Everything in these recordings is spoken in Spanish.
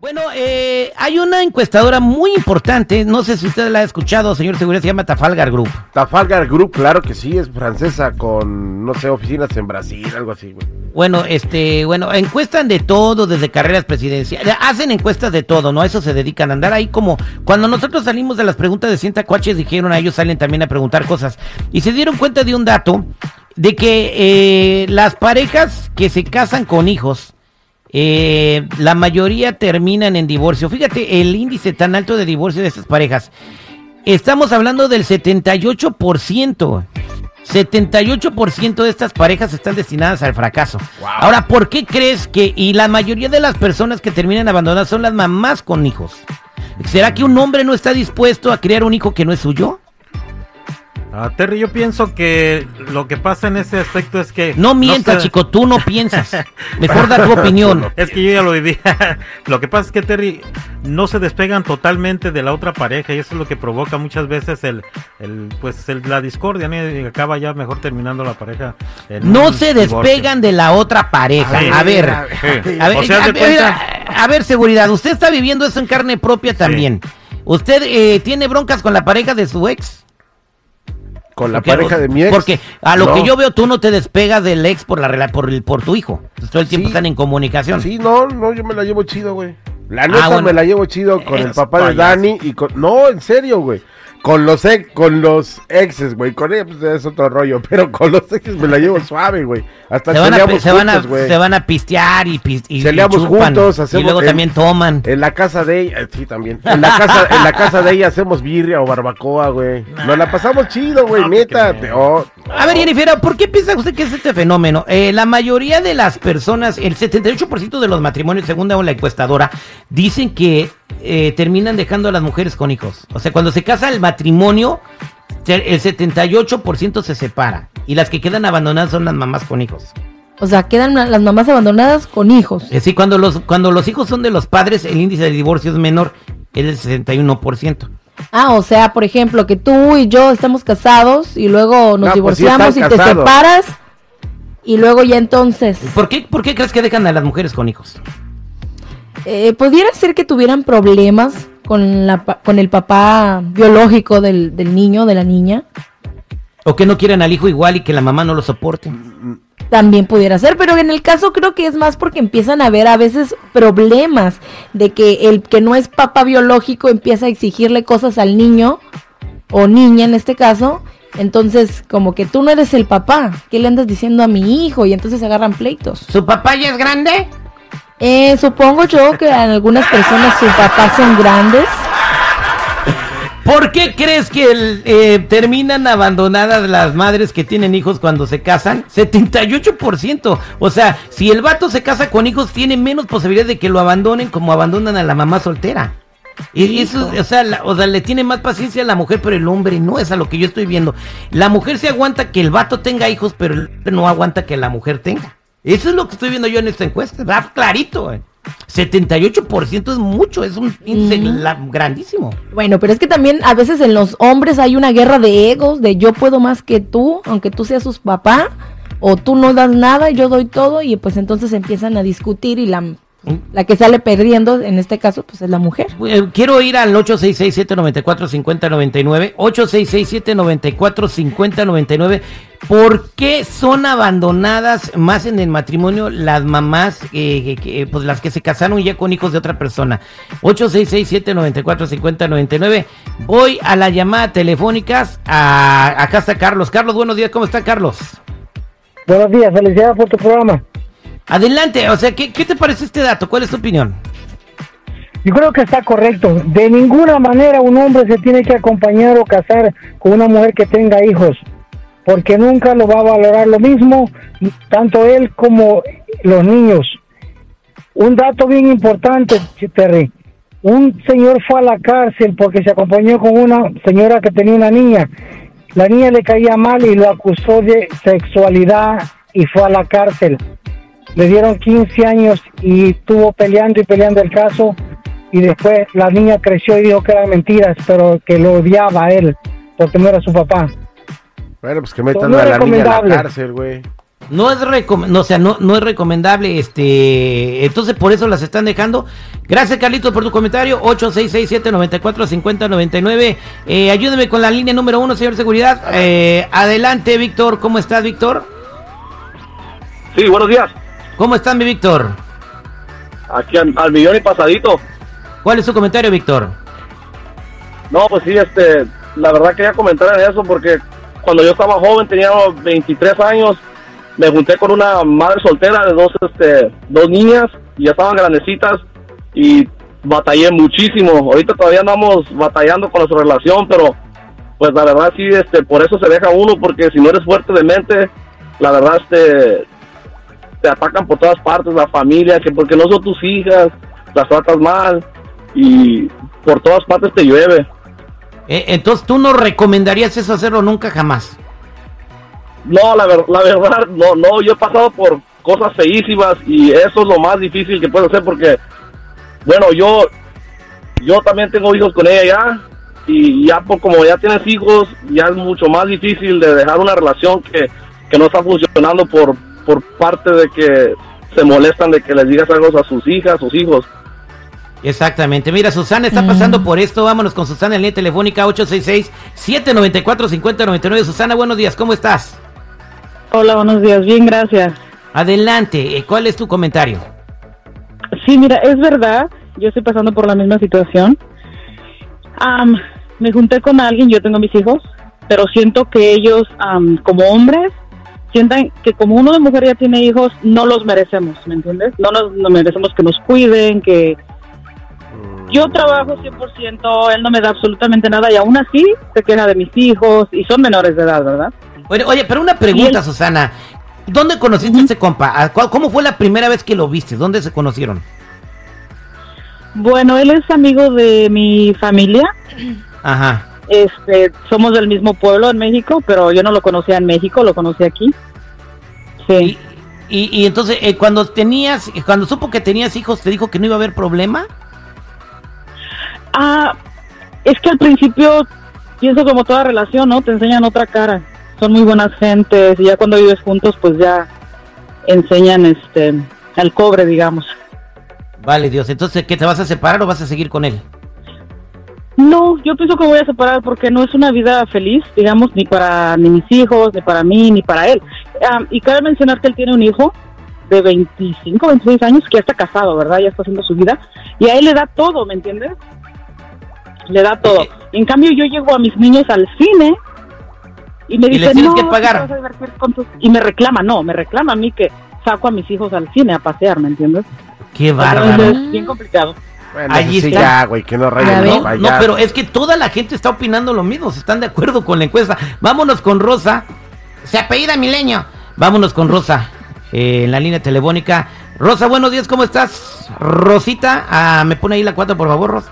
Bueno, eh, hay una encuestadora muy importante, no sé si usted la ha escuchado, señor Seguridad, se llama Tafalgar Group. Tafalgar Group, claro que sí, es francesa con, no sé, oficinas en Brasil, algo así, güey. Bueno, este, bueno, encuestan de todo, desde carreras presidenciales, hacen encuestas de todo, ¿no? A eso se dedican a andar ahí como, cuando nosotros salimos de las preguntas de Sienta Cuaches, dijeron a ellos salen también a preguntar cosas. Y se dieron cuenta de un dato, de que eh, las parejas que se casan con hijos, eh, la mayoría terminan en divorcio. Fíjate el índice tan alto de divorcio de estas parejas. Estamos hablando del 78%. 78% de estas parejas están destinadas al fracaso. Ahora, ¿por qué crees que, y la mayoría de las personas que terminan abandonadas son las mamás con hijos? ¿Será que un hombre no está dispuesto a criar un hijo que no es suyo? Ah, Terry, yo pienso que lo que pasa en ese aspecto es que... No mientas, chico, tú no piensas. Mejor da tu opinión. Es que yo ya lo viví. lo que pasa es que, Terry, no se despegan totalmente de la otra pareja y eso es lo que provoca muchas veces el, el pues la discordia, ¿no? Y acaba ya mejor terminando la pareja. No se despegan de la otra pareja. A ver, a ver, a, ver, seguridad, usted está viviendo eso en carne propia también. ¿Usted eh, tiene broncas con la pareja de su ex? Con la pareja de mi ex. Porque a lo que yo veo, tú no te despegas del ex por la por, por tu hijo. Todo el tiempo están en comunicación. Sí, no, no, yo me la llevo chido, güey. La neta ah, me la llevo chido con el papá de Dani y con... No, en serio, güey. Con los ex, con los exes, güey. Con ellos pues, es otro rollo. Pero con los exes me la llevo suave, güey. Hasta se van, a, se, van a, se van a pistear y, y, juntos, hacemos, y luego también toman. En la casa de ella, sí, también. En la casa, en la casa de ella hacemos birria o barbacoa, güey. Nos la pasamos chido, güey, neta. Oh, a ver, Jennifer, ¿por qué piensa usted que es este fenómeno? Eh, la mayoría de las personas, el 78% de los matrimonios, según la encuestadora, dicen que eh, terminan dejando a las mujeres con hijos. O sea, cuando se casa el matrimonio, el 78% se separa. Y las que quedan abandonadas son las mamás con hijos. O sea, quedan las mamás abandonadas con hijos. Eh, sí, cuando los, cuando los hijos son de los padres, el índice de divorcio es menor, es del 61%. Ah, o sea, por ejemplo, que tú y yo estamos casados y luego nos pues divorciamos y te separas y luego ya entonces... ¿Por qué, ¿Por qué crees que dejan a las mujeres con hijos? Eh, pudiera ser que tuvieran problemas con, la, con el papá biológico del, del niño, de la niña. O que no quieran al hijo igual y que la mamá no lo soporte. También pudiera ser, pero en el caso creo que es más porque empiezan a haber a veces problemas de que el que no es papá biológico empieza a exigirle cosas al niño o niña en este caso. Entonces, como que tú no eres el papá, ¿qué le andas diciendo a mi hijo? Y entonces se agarran pleitos. ¿Su papá ya es grande? Eh, supongo yo que en algunas personas sus papás son grandes. ¿Por qué crees que eh, terminan abandonadas las madres que tienen hijos cuando se casan? 78%. O sea, si el vato se casa con hijos, tiene menos posibilidad de que lo abandonen como abandonan a la mamá soltera. Y eso, o sea, o sea, le tiene más paciencia a la mujer, pero el hombre no es a lo que yo estoy viendo. La mujer se aguanta que el vato tenga hijos, pero el hombre no aguanta que la mujer tenga. Eso es lo que estoy viendo yo en esta encuesta. Va clarito, 78% es mucho, es un índice grandísimo. Bueno, pero es que también a veces en los hombres hay una guerra de egos, de yo puedo más que tú, aunque tú seas su papá, o tú no das nada, yo doy todo, y pues entonces empiezan a discutir y la la que sale perdiendo, en este caso, pues es la mujer. Quiero ir al 866-794-5099. 866-794-5099. ¿Por qué son abandonadas más en el matrimonio las mamás, eh, pues las que se casaron ya con hijos de otra persona? 866-794-5099. Voy a las llamadas telefónicas. A, acá está Carlos. Carlos, buenos días. ¿Cómo está Carlos? Buenos días. Felicidades por tu programa. Adelante, o sea, ¿qué, te parece este dato? ¿Cuál es tu opinión? Yo creo que está correcto. De ninguna manera un hombre se tiene que acompañar o casar con una mujer que tenga hijos, porque nunca lo va a valorar lo mismo, tanto él como los niños. Un dato bien importante, Terry. Un señor fue a la cárcel porque se acompañó con una señora que tenía una niña. La niña le caía mal y lo acusó de sexualidad y fue a la cárcel le dieron 15 años y estuvo peleando y peleando el caso y después la niña creció y dijo que eran mentiras, pero que lo odiaba a él porque no era su papá. Bueno, pues que metan a la niña a la cárcel, güey. No es no, o sea, no, no es recomendable, este, entonces por eso las están dejando. Gracias Carlitos por tu comentario, 8667-945099. Eh, ayúdeme con la línea número uno, señor seguridad. Eh, adelante, Víctor, ¿cómo estás, Víctor? Sí, buenos días. ¿Cómo están, mi Víctor? Aquí al, millón y pasadito. ¿Cuál es su comentario, Víctor? No, pues sí, este, la verdad quería comentar en eso porque cuando yo estaba joven, tenía 23 años, me junté con una madre soltera de dos, este, dos niñas y ya estaban grandecitas y batallé muchísimo. Ahorita todavía andamos batallando con nuestra relación, pero pues la verdad sí, este, por eso se deja uno, porque si no eres fuerte de mente, la verdad, este, te atacan por todas partes, la familia, que porque no son tus hijas, las tratas mal y por todas partes te llueve. Eh, entonces, ¿tú no recomendarías eso hacerlo nunca jamás? No, la, la verdad, no, no, yo he pasado por cosas feísimas y eso es lo más difícil que puedo hacer porque, bueno, yo, yo también tengo hijos con ella ya y ya por como ya tienes hijos, ya es mucho más difícil de dejar una relación que, que no está funcionando por, por parte de que se molestan de que les digas algo a sus hijas, sus hijos. Exactamente. Mira, Susana está pasando por esto. Vámonos con Susana en línea telefónica 866-794-5099. Susana, buenos días. ¿Cómo estás? Hola, buenos días. Bien, gracias. Adelante. Eh, ¿Cuál es tu comentario? Sí, mira, es verdad. Yo estoy pasando por la misma situación. me junté con alguien, yo tengo mis hijos, pero siento que ellos, como hombres, sientan que como uno de mujer ya tiene hijos, no los merecemos, ¿me entiendes? No nos merecemos que nos cuiden, que... Yo trabajo 100%, él no me da absolutamente nada y aún así se queja de mis hijos y son menores de edad, ¿verdad? Oye, oye pero una pregunta, Susana. ¿Dónde conociste a ese compa? ¿Cómo fue la primera vez que lo viste? ¿Dónde se conocieron? Bueno, él es amigo de mi familia. Ajá. Este, somos del mismo pueblo en México, pero yo no lo conocía en México, lo conocí aquí. Sí. Y, entonces, eh, cuando tenías, cuando supo que tenías hijos, ¿te dijo que no iba a haber problema? Ah, es que al principio, pienso como toda relación, ¿no? Te enseñan otra cara. Son muy buenas gentes y ya cuando vives juntos, pues ya enseñan este al cobre, digamos. Vale, Dios. Entonces, ¿qué te vas a separar o vas a seguir con él? No, yo pienso que voy a separar porque no es una vida feliz, digamos, ni para ni mis hijos, ni para mí, ni para él. y cabe mencionar que él tiene un hijo de 25, 26 años que ya está casado, ¿verdad? Ya está haciendo su vida. Y a él le da todo, ¿me entiendes? Le da todo. En cambio, yo llego a mis niños al cine y me dice, no, que pagar. Y me reclama, no, me reclama a mí que saco a mis hijos al cine a pasear, ¿me entiendes? Qué bárbaro. Es bien complicado. Allí está. güey, que no no, no, pero es que toda la gente está opinando lo mismo, se están de acuerdo con la encuesta. Vámonos con Rosa. Se apellida Milenio. Vámonos con Rosa eh, en la línea telefónica. Rosa, buenos días, ¿cómo estás? Rosita, ah, me pone ahí la cuatro, por favor, Rosa.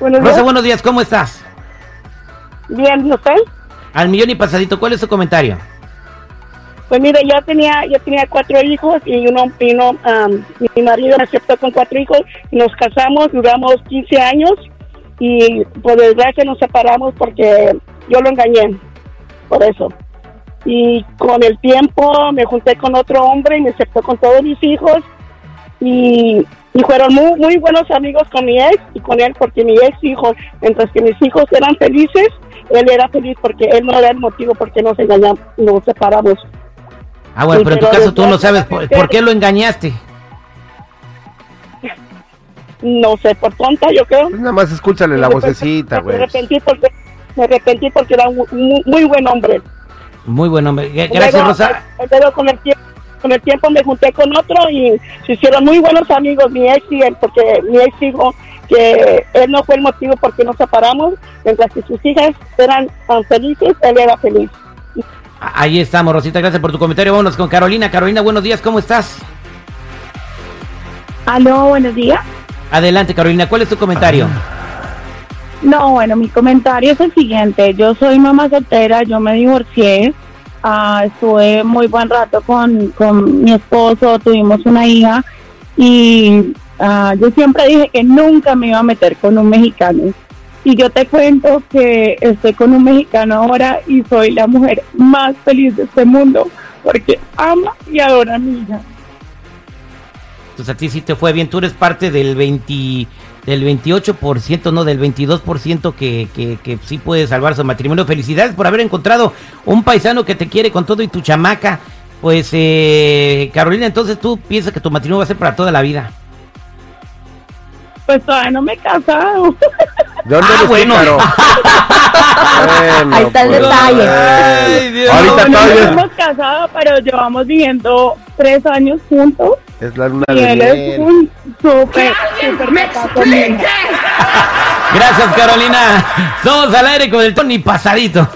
Rosa, buenos días, ¿cómo estás? Bien, ¿usted? Al millón y pasadito, ¿cuál es su comentario? Pues mire, yo tenía, yo tenía cuatro hijos y uno, vino, mi marido me aceptó con cuatro hijos, nos casamos, duramos 15 años y por desgracia nos separamos porque yo lo engañé, por eso. Y con el tiempo me junté con otro hombre y me aceptó con todos mis hijos y, fueron muy, muy buenos amigos con mi ex y con él porque mi ex hijo, mientras que mis hijos eran felices, él era feliz porque él no era el motivo porque nos engañamos, nos separamos. Ah, bueno, pero en tu caso tú no sabes por, qué lo engañaste. No sé, por tonta, yo creo. Pues nada más escúchale la vocecita, güey. Me arrepentí porque, me arrepentí porque era un muy, buen hombre. Muy buen hombre. Gracias, Rosa. Pero con el, tiempo, con el tiempo me junté con otro y se hicieron muy buenos amigos, mi ex y él, porque mi ex dijo que él no fue el motivo por qué nos separamos, mientras que sus hijas eran felices, él era feliz. Ahí estamos, Rosita, gracias por tu comentario. Vámonos con Carolina. Carolina, buenos días, ¿cómo estás? Aló, buenos días. Adelante, Carolina, ¿cuál es tu comentario? No, bueno, mi comentario es el siguiente. Yo soy mamá soltera, yo me divorcié. Ah, estuve muy buen rato con, con mi esposo, tuvimos una hija y ah, yo siempre dije que nunca me iba a meter con un mexicano. Y yo te cuento que estoy con un mexicano ahora y soy la mujer más feliz de este mundo porque ama y adora a mi hija. Entonces a ti sí te fue bien, tú eres parte del 20, del 28%, no, del 22% que, que, que sí puede salvar su matrimonio. Felicidades por haber encontrado un paisano que te quiere con todo y tu chamaca. Pues, eh, Carolina, entonces tú piensas que tu matrimonio va a ser para toda la vida. Pues todavía no me he casado. dónde ah, bueno. bueno. Ahí está el pues, detalle. Ay, Dios. Ahorita no, todavía... hemos casado, pero llevamos viviendo tres años juntos. Es la luna y de él es un súper, súper Gracias, Carolina. Somos al aire con el Tony pasadito.